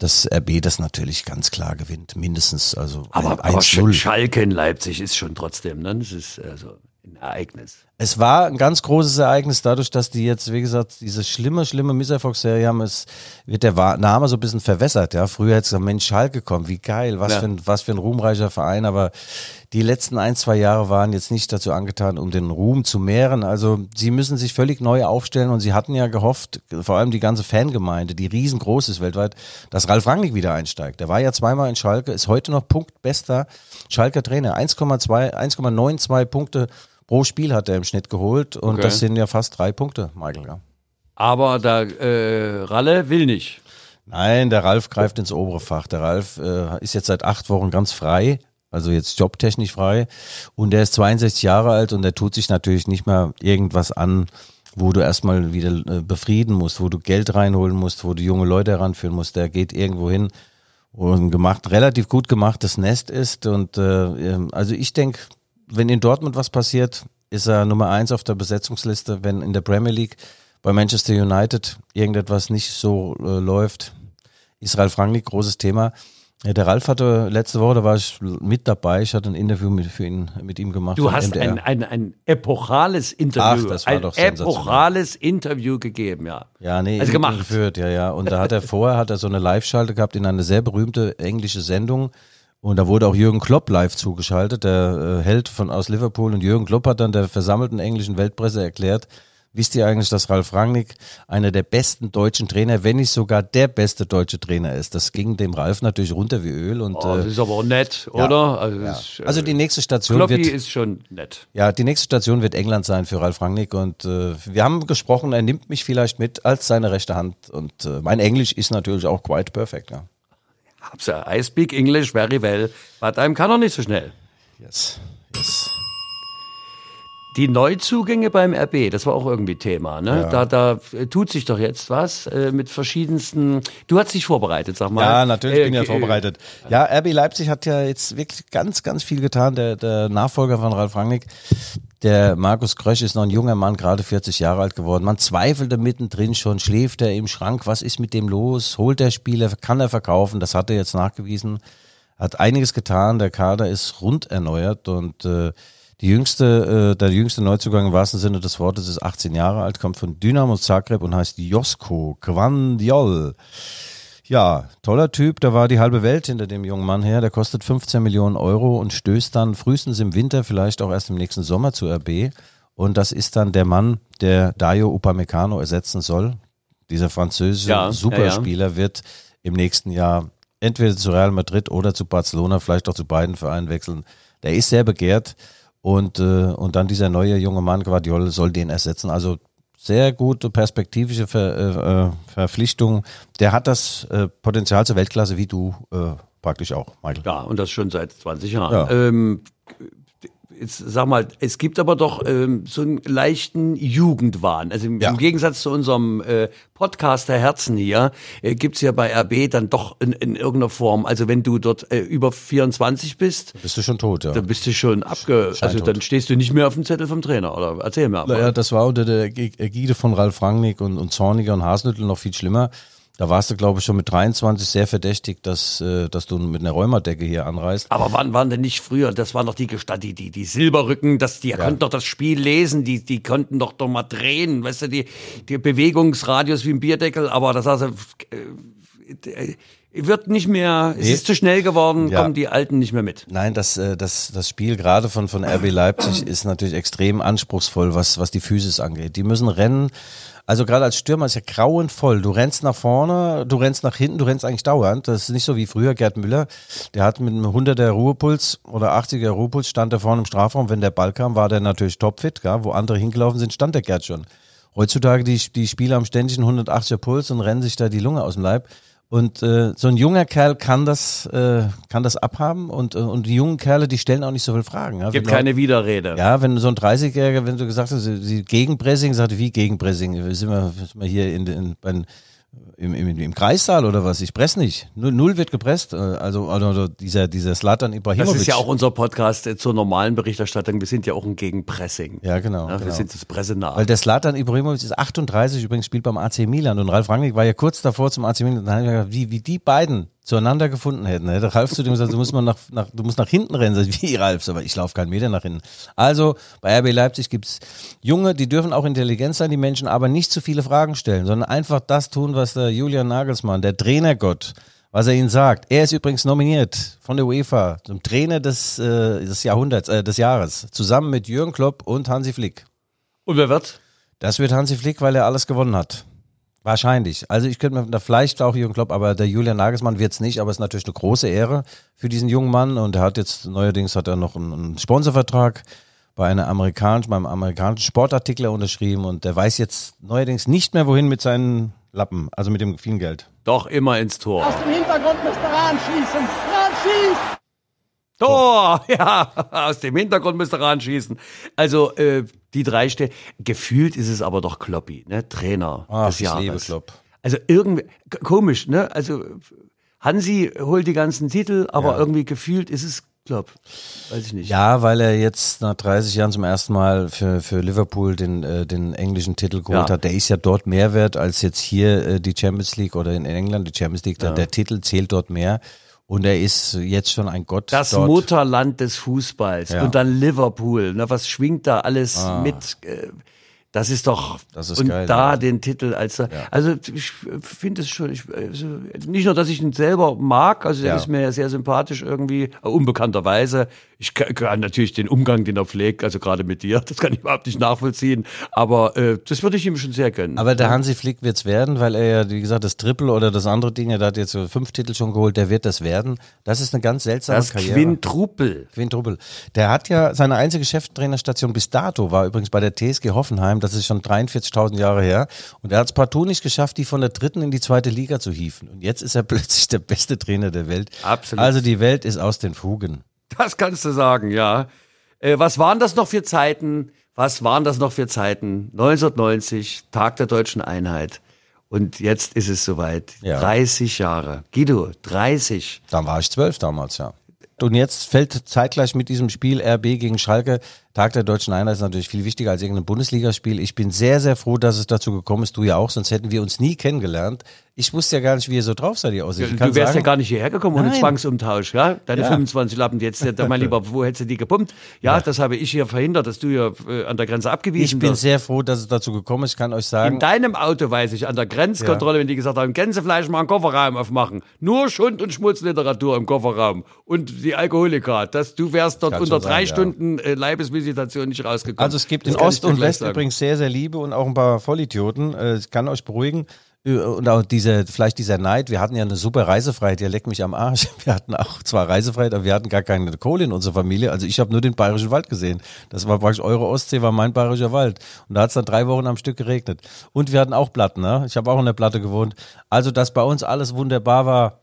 dass RB das natürlich ganz klar gewinnt, mindestens also aber, aber 1-0. Schalke in Leipzig ist schon trotzdem, ne? Das ist also ein Ereignis. Es war ein ganz großes Ereignis dadurch, dass die jetzt, wie gesagt, diese schlimme, schlimme Misserfolgsserie haben, es wird der Name so ein bisschen verwässert, ja. Früher hätte es gesagt, Mensch, Schalke kommen, wie geil, was, Ja. für ein, was für ein ruhmreicher Verein, aber die letzten ein, zwei Jahre waren jetzt nicht dazu angetan, um den Ruhm zu mehren. Also sie müssen sich völlig neu aufstellen und sie hatten ja gehofft, vor allem die ganze Fangemeinde, die riesengroß ist weltweit, dass Ralf Rangnick wieder einsteigt. Der war ja zweimal in Schalke, ist heute noch punktbester Schalker Trainer. 1,2, 1,92 Punkte pro Spiel hat er im Schnitt geholt und Okay. das sind ja fast drei Punkte, Michael. Ja. Aber da äh, Ralle will nicht. Nein, der Ralf greift ins obere Fach. Der Ralf äh, ist jetzt seit acht Wochen ganz frei, also jetzt jobtechnisch frei. Und der ist 62 Jahre alt und der tut sich natürlich nicht mehr irgendwas an, wo du erstmal wieder äh, befrieden musst, wo du Geld reinholen musst, wo du junge Leute heranführen musst. Der geht irgendwo hin und gemacht, relativ gut gemachtes Nest ist. Und äh, ähm, also ich denke, wenn in Dortmund was passiert, ist er Nummer eins auf der Besetzungsliste. Wenn in der Premier League bei Manchester United irgendetwas nicht so äh, läuft, ist Ralf Rangnick großes Thema. Ja, der Ralf hatte letzte Woche, da war ich mit dabei, ich hatte ein Interview mit, für ihn, mit ihm gemacht. Du hast ein, ein, ein epochales Interview, Ach, das war ein doch epochales Interview gegeben, ja. Ja, nee, Also gemacht. geführt, ja, ja. Und da hat er vorher hat er so eine Live-Schalte gehabt in eine sehr berühmte englische Sendung. Und da wurde auch Jürgen Klopp live zugeschaltet, der äh, Held von aus Liverpool. Und Jürgen Klopp hat dann der versammelten englischen Weltpresse erklärt, wisst ihr eigentlich, dass Ralf Rangnick einer der besten deutschen Trainer, wenn nicht sogar der beste deutsche Trainer ist. Das ging dem Ralf natürlich runter wie Öl. Und Oh, das äh, ist aber auch nett, ja, oder? Also, ja. ist, äh, also die nächste Station Kloppi wird ist schon nett. ja, die nächste Station wird England sein für Ralf Rangnick und äh, wir haben gesprochen, er nimmt mich vielleicht mit als seine rechte Hand und äh, mein Englisch ist natürlich auch quite perfect, ja. Hab's ja, I speak English very well, but I'm kann noch nicht so schnell. Yes, yes. Die Neuzugänge beim RB, das war auch irgendwie Thema, ne? Da, da äh, tut sich doch jetzt was äh, mit verschiedensten. Du hast dich vorbereitet, sag mal. Ja, natürlich Äh, bin ich ja äh, vorbereitet. Ja, RB Leipzig hat ja jetzt wirklich ganz, ganz viel getan. Der, der Nachfolger von Ralf Rangnick, der Markus Krösch, ist noch ein junger Mann, gerade 40 Jahre alt geworden. Man zweifelte mittendrin schon, schläft er im Schrank, was ist mit dem los? Holt der Spieler, kann er verkaufen? Das hat er jetzt nachgewiesen. Hat einiges getan, der Kader ist rund erneuert und äh, die jüngste, äh, der jüngste Neuzugang im wahrsten Sinne des Wortes ist 18 Jahre alt, kommt von Dynamo Zagreb und heißt Josko Kvandiol. Ja, toller Typ, da war die halbe Welt hinter dem jungen Mann her. Der kostet 15 Millionen Euro und stößt dann frühestens im Winter, vielleicht auch erst im nächsten Sommer zu RB. Und das ist dann der Mann, der Dayo Upamecano ersetzen soll. Dieser französische Ja, ja, Superspieler wird im nächsten Jahr entweder zu Real Madrid oder zu Barcelona, vielleicht auch zu beiden Vereinen wechseln. Der ist sehr begehrt und, äh, und dann dieser neue junge Mann Guardiol soll den ersetzen. Also sehr gute perspektivische Ver, äh, äh, Verpflichtung. Der hat das äh, Potenzial zur Weltklasse wie du äh, praktisch auch, Michael. Ja, und das schon seit 20 Jahren. Ja. Ähm, jetzt sag mal, es gibt aber doch ähm, so einen leichten Jugendwahn. Also im, Ja. im Gegensatz zu unserem äh, Podcast der Herzen hier, äh, gibt's ja bei RB dann doch in, in irgendeiner Form. Also wenn du dort äh, über 24 bist, Bist du schon tot, ja. dann bist du schon abge... Also dann stehst du nicht mehr auf dem Zettel vom Trainer, oder? Erzähl mir. Naja, das war unter der Äg- Ägide von Ralf Rangnick und, und Zorniger und Hasenhüttl noch viel schlimmer. Da warst du, glaube ich, schon mit 23 sehr verdächtig, dass, äh, dass du mit einer Rheumadecke hier anreist. Aber wann waren denn nicht früher? Das waren doch die die, die, die Silberrücken, das, die konnten doch das Spiel lesen, die, die konnten doch doch mal drehen, weißt du, die, die Bewegungsradius wie ein Bierdeckel, aber das also, äh, äh, wird nicht mehr, es Nee. ist zu schnell geworden, Ja. kommen die Alten nicht mehr mit. Nein, das, äh, das, das Spiel gerade von, von RB Leipzig ist natürlich extrem anspruchsvoll, was, was die Physis angeht. Die müssen rennen. Also gerade als Stürmer ist ja grauenvoll. Du rennst nach vorne, du rennst nach hinten, du rennst eigentlich dauernd. Das ist nicht so wie früher Gerd Müller. Der hat mit einem 100er Ruhepuls oder 80er Ruhepuls stand er vorne im Strafraum. Wenn der Ball kam, war der natürlich topfit. Gell? Wo andere hingelaufen sind, stand der Gerd schon. Heutzutage, die, die Spieler haben ständig einen 180er Puls und rennen sich da die Lunge aus dem Leib. Und äh, so ein junger Kerl kann das, äh, kann das abhaben und, äh, und die jungen Kerle, die stellen auch nicht so viele Fragen. Ja? Gibt Wenn du- keine Widerrede. ja, wenn so ein 30-Jähriger, wenn du gesagt hast, sie, sie Gegenpressing, sagte, wie Gegenpressing? Sind wir, sind wir hier in, in, in, im, im, im Kreissaal oder was? Ich press nicht. Null, null wird gepresst. Äh, Also, also dieser, dieser Slatan Das Ibrahimovic. ist ja auch unser Podcast zur normalen Berichterstattung. Wir sind ja auch ein Gegenpressing. Ja, genau. Ja, wir genau. sind das pressenah. Weil der Slatan Ibrahimovic ist 38, übrigens spielt beim AC Milan und Ralf Rangnick war ja kurz davor zum AC Milan. Dann habe ich mir gedacht, wie, wie die beiden zueinander gefunden hätten. Hätte Ralf zu dem gesagt, du musst, mal nach, nach, du musst nach hinten rennen. Sag ich, wie Ralf? Aber ich laufe keinen Meter nach hinten. Also bei RB Leipzig gibt's Junge, die dürfen auch intelligent sein, die Menschen, aber nicht zu viele Fragen stellen, sondern einfach das tun, was der Julian Nagelsmann, der Trainergott, was er ihnen sagt. Er ist übrigens nominiert von der UEFA zum Trainer des, äh, des Jahrhunderts, äh, des Jahres, zusammen mit Jürgen Klopp und Hansi Flick. Und wer wird? Das wird Hansi Flick, weil er alles gewonnen hat. Wahrscheinlich. Also ich könnte mir da vielleicht auch Jürgen Klopp, aber der Julian Nagelsmann wird's nicht, aber es ist natürlich eine große Ehre für diesen jungen Mann und er hat jetzt neuerdings hat er noch einen, einen Sponsorvertrag bei einer amerikanischen, beim amerikanischen Sportartikler unterschrieben und der weiß jetzt neuerdings nicht mehr wohin mit seinen Lappen, also mit dem vielen Geld. Doch immer ins Tor. Aus dem Hintergrund müsste Rahn schießen. Rahn schießt! Tor! Ja, aus dem Hintergrund müsste ran schießen. Also, äh, die drei stehen. Gefühlt ist es aber doch Kloppi, ne? Trainer Ach, des ich Jahres. liebe Klopp. Also irgendwie, komisch, ne? Also, Hansi holt die ganzen Titel, aber irgendwie gefühlt ist es Klopp. Weiß ich nicht. Ja, weil er jetzt nach 30 Jahren zum ersten Mal für, für Liverpool den, äh, den englischen Titel geholt Ja. hat. Der ist ja dort mehr wert als jetzt hier äh, die Champions League oder in England die Champions League. Der, der Titel zählt dort mehr. Und er ist jetzt schon ein Gott Das dort. Mutterland des Fußballs. Ja. Und dann Liverpool. Ne, was schwingt da alles mit? Äh, das ist doch. Das ist und geil, da ja. den Titel als. Also ich finde es schon. Ich, also, nicht nur, dass ich ihn selber mag, also der Ja. ist mir sehr sympathisch irgendwie, unbekannterweise. Ich kann, kann natürlich den Umgang, den er pflegt, also gerade mit dir, das kann ich überhaupt nicht nachvollziehen. Aber äh, das würde ich ihm schon sehr gönnen. Aber der Hansi Flick wird's werden, weil er ja, wie gesagt, das Triple oder das andere Ding, der hat jetzt so fünf Titel schon geholt, der wird das werden. Das ist eine ganz seltsame das Karriere. Quintrupel. Quintruppel. Der hat ja seine einzige Cheftrainerstation bis dato war übrigens bei der TSG Hoffenheim. Das ist schon 43.000 Jahre her. Und er hat es partout nicht geschafft, die von der dritten in die zweite Liga zu hieven. Und jetzt ist er plötzlich der beste Trainer der Welt. Absolut. Also die Welt ist aus den Fugen. Das kannst du sagen, ja. Äh, was waren das noch für Zeiten? Was waren das noch für Zeiten? 1990, Tag der deutschen Einheit. Und jetzt ist es soweit. Ja. 30 Jahre. Guido, 30. Dann war ich zwölf damals, ja. Und jetzt fällt zeitgleich mit diesem Spiel RB gegen Schalke. Tag der deutschen Einheit ist natürlich viel wichtiger als irgendein Bundesligaspiel. Ich bin sehr, sehr froh, dass es dazu gekommen ist. Du ja auch, sonst hätten wir uns nie kennengelernt. Ich wusste ja gar nicht, wie ihr so drauf seid, ihr aussieht. Du wärst sagen, ja gar nicht hierher gekommen ohne. Zwangsumtausch, ja? Deine Ja. 25 Lappen, jetzt, äh, mein Lieber, wo hättest du die gepumpt? Ja, das habe ich hier verhindert, dass du hier äh, an der Grenze abgewiesen ich bin wirst. sehr froh, dass es dazu gekommen ist. Ich kann euch sagen, In deinem Auto weiß ich, an der Grenzkontrolle, wenn die gesagt haben, Gänsefleisch mal einen Kofferraum aufmachen. Nur Schund- und Schmutzliteratur im Kofferraum. Und die Alkoholiker, dass du wärst dort Kann unter sein, drei ja. Stunden äh, Leibesvisitation nicht rausgekommen. Also es gibt Das in Ost und West sagen. übrigens sehr, sehr Liebe und auch ein paar Vollidioten. Äh, Ich kann euch beruhigen. Äh, Und auch diese, vielleicht dieser Neid, wir hatten ja eine super Reisefreiheit, der leckt mich am Arsch. Wir hatten auch zwar Reisefreiheit, aber wir hatten gar keine Kohle in unserer Familie. Also ich habe nur den Bayerischen Wald gesehen. Das war praktisch eure Ostsee, war mein Bayerischer Wald. Und da hat es dann drei Wochen am Stück geregnet. Und wir hatten auch Platten, ne? Ich habe auch in der Platte gewohnt. Also, dass bei uns alles wunderbar war,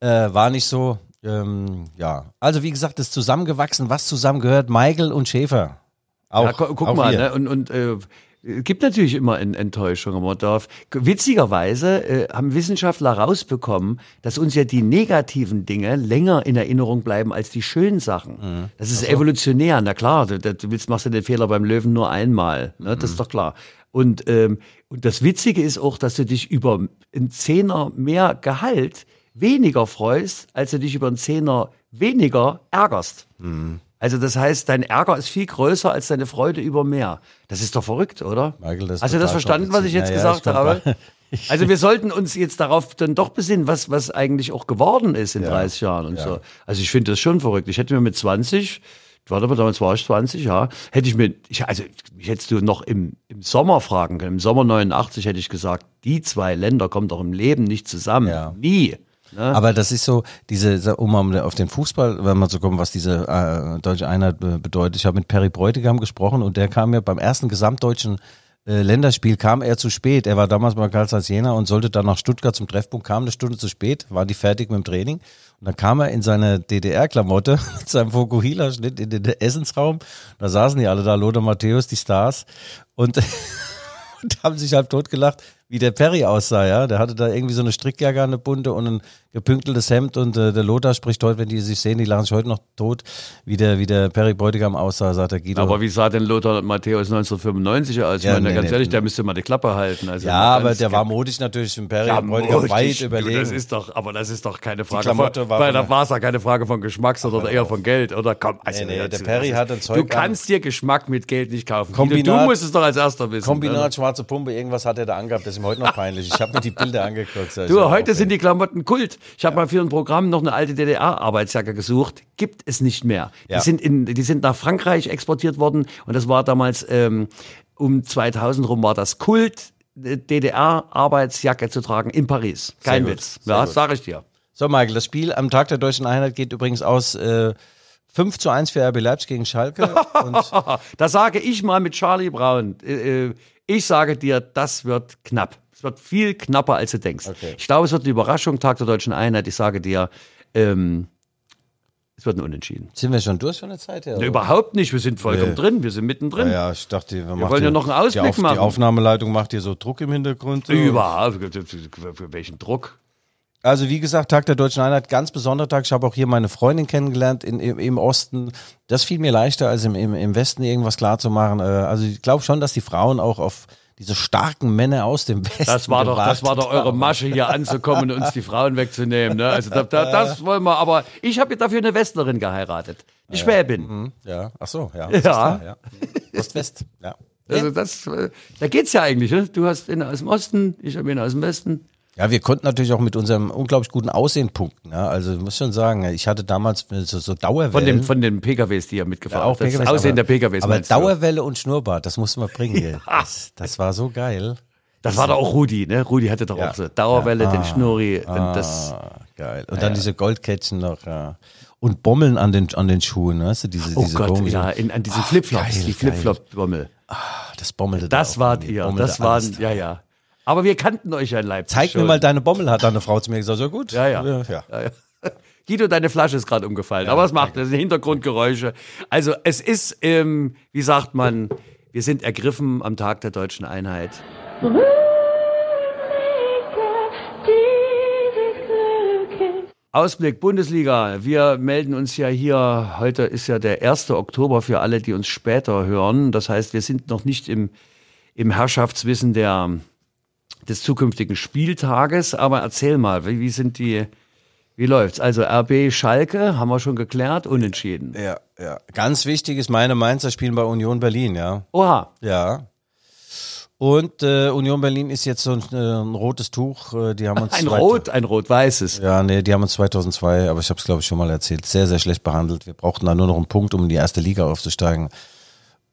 äh, war nicht so. Ähm, ja, also wie gesagt, das zusammengewachsen, was zusammengehört, Michael und Schäfer. Auch, ja, gu guck auch mal, ne? und, und äh, gibt natürlich immer Ent- Enttäuschungen. Man darf. Witzigerweise äh, haben Wissenschaftler rausbekommen, dass uns ja die negativen Dinge länger in Erinnerung bleiben als die schönen Sachen. Das ist evolutionär. Na klar, du, du willst, machst du den Fehler beim Löwen nur einmal. Ne? Das ist doch klar. Und, ähm, und das Witzige ist auch, dass du dich über einen Zehner mehr Gehalt weniger freust, als du dich über einen Zehner weniger ärgerst. Also das heißt, dein Ärger ist viel größer als deine Freude über mehr. Das ist doch verrückt, oder? Michael, das ist Hast du das verstanden, was ich jetzt. Ja, ja, gesagt ich habe? Also wir sollten uns jetzt darauf dann doch besinnen, was, was eigentlich auch geworden ist in Ja. 30 Jahren und so. Also ich finde das schon verrückt. Ich hätte mir mit 20, warte mal, damals war ich 20, ja, hätte ich mir, ich, also mich hättest du noch im, im Sommer fragen können. Im Sommer 89 hätte ich gesagt, die zwei Länder kommen doch im Leben nicht zusammen. Ja. Nie. Ne? Aber das ist so, diese, um auf den Fußball, wenn man so kommt, was diese äh, deutsche Einheit be- bedeutet. Ich habe mit Perry Bräutigam gesprochen und der kam mir beim ersten gesamtdeutschen äh, Länderspiel kam er zu spät. Er war damals bei Karl Zeiss Jena und sollte dann nach Stuttgart zum Treffpunkt, kam eine Stunde zu spät, waren die fertig mit dem Training. Und dann kam er in seine DDR-Klamotte mit seinem Fokuhila-Schnitt in den Essensraum. Da saßen die alle da, Lothar Matthäus, die Stars. Und, und haben sich halb totgelacht, wie der Perry aussah, ja. Der hatte da irgendwie so eine Strickjacke, eine bunte und ein gepünkteltes Hemd und äh, der Lothar spricht heute, wenn die sich sehen, die lachen sich heute noch tot, wie der, wie der Perry Bräutigam aussah, sagt der Guido. Aber wie sah denn Lothar Matthäus 1995 aus? Ich Ja, meine, nee, ganz nee. ehrlich, der müsste mal die Klappe halten. Also ja, aber der war modisch natürlich im Perry Ja, Bräutigam mutig. weit Du, überlegen. Das ist doch, aber das ist doch keine Frage Klamotte von, war da der- war es ja keine Frage von Geschmacks oder eher von Geld, oder? Komm, also Nee, nee, der Perry ist- hat ein Zeug Du an. kannst dir Geschmack mit Geld nicht kaufen. Kombinat- du musst es doch als erster wissen. Kombinat ne? schwarze Pumpe, irgendwas hat er da angehabt, das ihm heute noch peinlich. Ich habe mir die Bilder angeguckt. Du, ja, heute sind die Klamotten Kult. Ich habe mal für ein Programm noch eine alte DDR-Arbeitsjacke gesucht. Gibt es nicht mehr. Ja. Die, sind in, die sind nach Frankreich exportiert worden und das war damals ähm, um 2000 rum war das Kult, äh, DDR-Arbeitsjacke zu tragen in Paris. Kein Witz. Ja, gut. sag ich dir. So, Michael, das Spiel am Tag der deutschen Einheit geht übrigens aus äh, 5 zu 1 für RB Leipzig gegen Schalke. Und Da sage ich mal mit Charlie Brown, äh, äh, ich sage dir, das wird knapp. Es wird viel knapper, als du denkst. Okay. Ich glaube, es wird eine Überraschung, Tag der deutschen Einheit. Ich sage dir, ähm, es wird ein Unentschieden. sind wir schon durch von der Zeit her? Ne, überhaupt nicht, wir sind vollkommen Nee. drin, wir sind mittendrin. Ja, ja, ich dachte, wir, machen wollen ja noch einen Ausblick die, machen. Die Aufnahmeleitung macht hier so Druck im Hintergrund. so. Überhaupt, für welchen Druck? Also wie gesagt, Tag der Deutschen Einheit, ganz besonderer Tag. Ich habe auch hier meine Freundin kennengelernt in, im, im Osten. Das fiel mir leichter, als im, im, im Westen irgendwas klar zu machen. Äh, Also ich glaube schon, dass die Frauen auch auf diese starken Männer aus dem Westen Das war doch, das war doch eure. Masche, hier anzukommen und uns die Frauen wegzunehmen. Ne? Also da, da, das wollen wir, aber ich habe dafür eine Westlerin geheiratet. Eine Schwäbin. Ja, ach so, ja. Ja. Klar, ja. Ost-West, ja. Also das, äh, da geht's ja eigentlich. Ne? Du hast einen aus dem Osten, ich habe einen aus dem Westen. Ja, wir konnten natürlich auch mit unserem unglaublich guten Aussehen punkten. Ja? Also ich muss schon sagen, ich hatte damals so, so Dauerwellen. Von, dem, von den PKWs, die ihr mitgefahren habt. Das PKWs, Aussehen aber, der PKWs. Aber meinst du? Dauerwelle und Schnurrbart, das mussten wir bringen. hier. Das, das war so geil. Das war doch auch Rudi, ne? Rudi hatte doch Ja. auch so Dauerwelle, den Schnurri. und das, Ah, geil. Und dann diese Goldkettchen noch. Ja. Und Bommeln an den, an den Schuhen, weißt du? Diese, oh diese Gott, komischen- ja, in, an diesen Flipflops, geil, die Flipflop-Bommel. Ah, Das bommelte da Das auch wart ihr, das waren, ja, ja. Aber wir kannten euch ja in Leipzig Zeig schon. mir mal deine Bommel, hat da eine Frau zu mir gesagt. So gut. Ja, ja. ja. Ja, ja. Guido, deine Flasche ist gerade umgefallen. Aber was macht das? sind Hintergrundgeräusche. Also es ist, ähm, wie sagt man, wir sind ergriffen am Tag der deutschen Einheit. Ausblick Bundesliga. Wir melden uns ja hier, heute ist ja der 1. Oktober für alle, die uns später hören. Das heißt, wir sind noch nicht im, im Herrschaftswissen der, des zukünftigen Spieltages. Aber erzähl mal, wie, wie sind die, wie läuft's? Also RB Schalke, haben wir schon geklärt, unentschieden. Ja, ja. Ganz wichtig ist, meine Mainzer spielen bei Union Berlin, ja. Oha, Ja. Und äh, Union Berlin ist jetzt so ein, äh, ein rotes Tuch. Äh, die haben uns ein Rot, ein Rot-Weißes. Ja, nee, die haben uns 2002, aber ich habe es glaube ich schon mal erzählt, sehr, sehr schlecht behandelt. Wir brauchten da nur noch einen Punkt, um in die erste Liga aufzusteigen.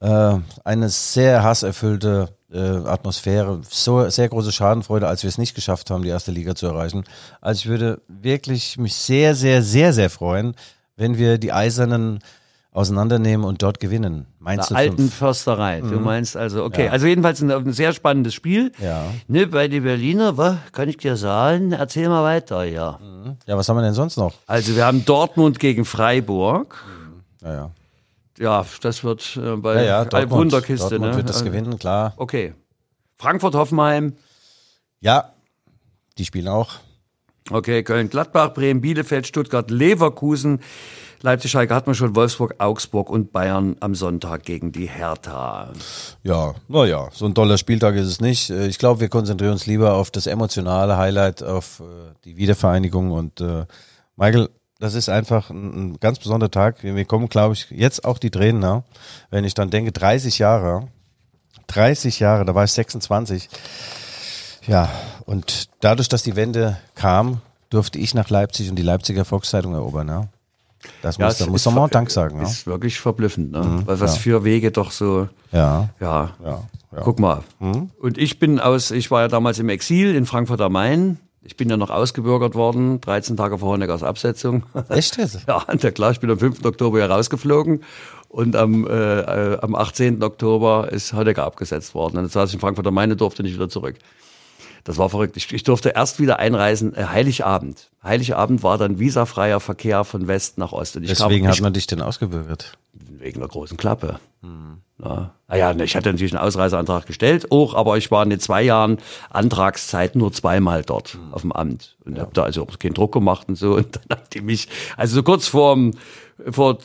Äh, eine sehr hasserfüllte äh, Atmosphäre, so sehr große Schadenfreude, als wir es nicht geschafft haben, die erste Liga zu erreichen. Also ich würde wirklich mich sehr, sehr, sehr, sehr freuen, wenn wir die Eisernen auseinandernehmen und dort gewinnen. Meinst der du alten fünf? Försterei. Du meinst also, okay, Ja. also jedenfalls ein, ein sehr spannendes Spiel. Ja. Ne, bei den Berliner, was kann ich dir sagen? Erzähl mal weiter, ja. Ja, was haben wir denn sonst noch? Also wir haben Dortmund gegen Freiburg. Ja, ja. Ja, das wird äh, bei Ja, ja, Dortmund, Wunderkiste. Dortmund ne? wird das Äh, gewinnen, klar. Okay. Frankfurt-Hoffenheim. Ja, die spielen auch. Okay, Köln-Gladbach, Bremen, Bielefeld, Stuttgart, Leverkusen, Leipzig, Schalke hat man schon, Wolfsburg, Augsburg und Bayern am Sonntag gegen die Hertha. Ja, naja, so ein toller Spieltag ist es nicht. Äh, Ich glaube, wir konzentrieren uns lieber auf das emotionale Highlight, auf äh, die Wiedervereinigung. Und äh, Michael, das ist einfach ein, ein ganz besonderer Tag. Wir kommen, glaube ich, jetzt auch die Tränen, ne? wenn ich dann denke, 30 Jahre, 30 Jahre, da war ich 26. Ja, und dadurch, dass die Wende kam, durfte ich nach Leipzig und die Leipziger Volkszeitung erobern. Ne? Das muss, da es muss ist man mal Dank sagen. Ne? Ist wirklich verblüffend, ne? Weil was ja. für Wege doch so, Ja, ja. ja, ja. Mhm. Guck mal. Und ich bin aus, ich war ja damals im Exil in Frankfurt am Main. Ich bin ja noch ausgebürgert worden, 13 Tage vor Honeckers Absetzung. Echt jetzt? Ja, na klar, ich bin am 5. Oktober hier rausgeflogen und am, äh, am 18. Oktober ist Honecker abgesetzt worden. Und jetzt saß ich in Frankfurt am Main und durfte nicht wieder zurück. Das war verrückt. Ich, ich durfte erst wieder einreisen, äh, Heiligabend. Heiligabend war dann visafreier Verkehr von West nach Ost. Und ich Deswegen kam, hat man dich denn ausgebürgert. wegen der großen Klappe. Ja. Naja, ne, ich hatte natürlich einen Ausreiseantrag gestellt, auch, aber ich war in den zwei Jahren Antragszeit nur zweimal dort auf dem Amt und habe da also auch keinen Druck gemacht und so. Und dann haben die mich, also so kurz vorm, vor,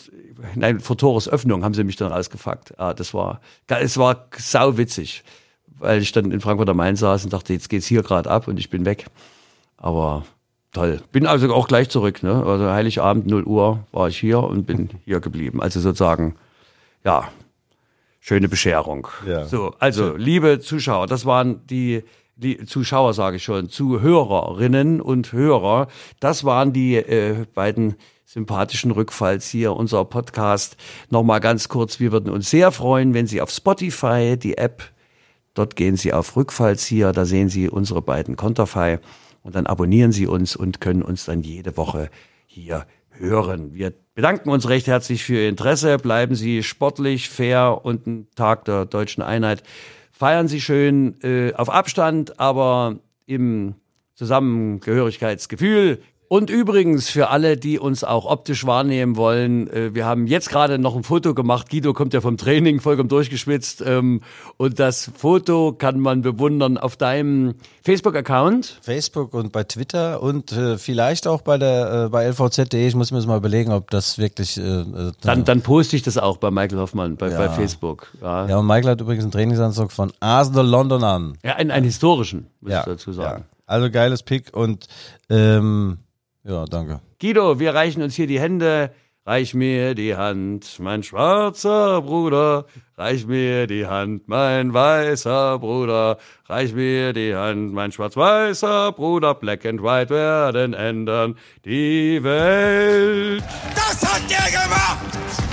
nein, vor Tores Öffnung haben sie mich dann rausgefuckt. Ja, das war, es war sau witzig, weil ich dann in Frankfurt am Main saß und dachte, jetzt geht's hier gerade ab und ich bin weg. Aber toll. Bin also auch gleich zurück, ne? Also Heiligabend 0 Uhr war ich hier und bin hier geblieben. Also sozusagen, ja, schöne Bescherung. Ja. So, also liebe Zuschauer, das waren die, die Zuschauer, sage ich schon, Zuhörerinnen und Hörer. Das waren die äh, beiden sympathischen Rückfalls hier, unser Podcast. Nochmal ganz kurz, wir würden uns sehr freuen, wenn Sie auf Spotify, die App, dort gehen Sie auf Rückfalls hier, da sehen Sie unsere beiden Konterfei und dann abonnieren Sie uns und können uns dann jede Woche hier hören. Wir bedanken uns recht herzlich für Ihr Interesse. Bleiben Sie sportlich, fair und einen Tag der deutschen Einheit. Feiern Sie schön äh, auf Abstand, aber im Zusammengehörigkeitsgefühl. Und übrigens für alle, die uns auch optisch wahrnehmen wollen, äh, wir haben jetzt gerade noch ein Foto gemacht. Guido kommt ja vom Training vollkommen durchgeschwitzt. Ähm, und das Foto kann man bewundern auf deinem Facebook-Account. Facebook und bei Twitter und äh, vielleicht auch bei der äh, bei lvz.de. Ich muss mir das mal überlegen, ob das wirklich. Äh, Dann, dann poste ich das auch bei Michael Hoffmann bei, bei Ja. Facebook. Ja, ja, und Michael hat übrigens einen Trainingsanzug von Arsenal London an. ja einen, einen historischen, muss Ja, ich dazu sagen. Also geiles Pick und ähm, ja, danke. Guido, wir reichen uns hier die Hände. Reich mir die Hand, mein schwarzer Bruder. Reich mir die Hand, mein weißer Bruder. Reich mir die Hand, mein schwarz-weißer Bruder. Black and White werden ändern die Welt. Das hat der gemacht!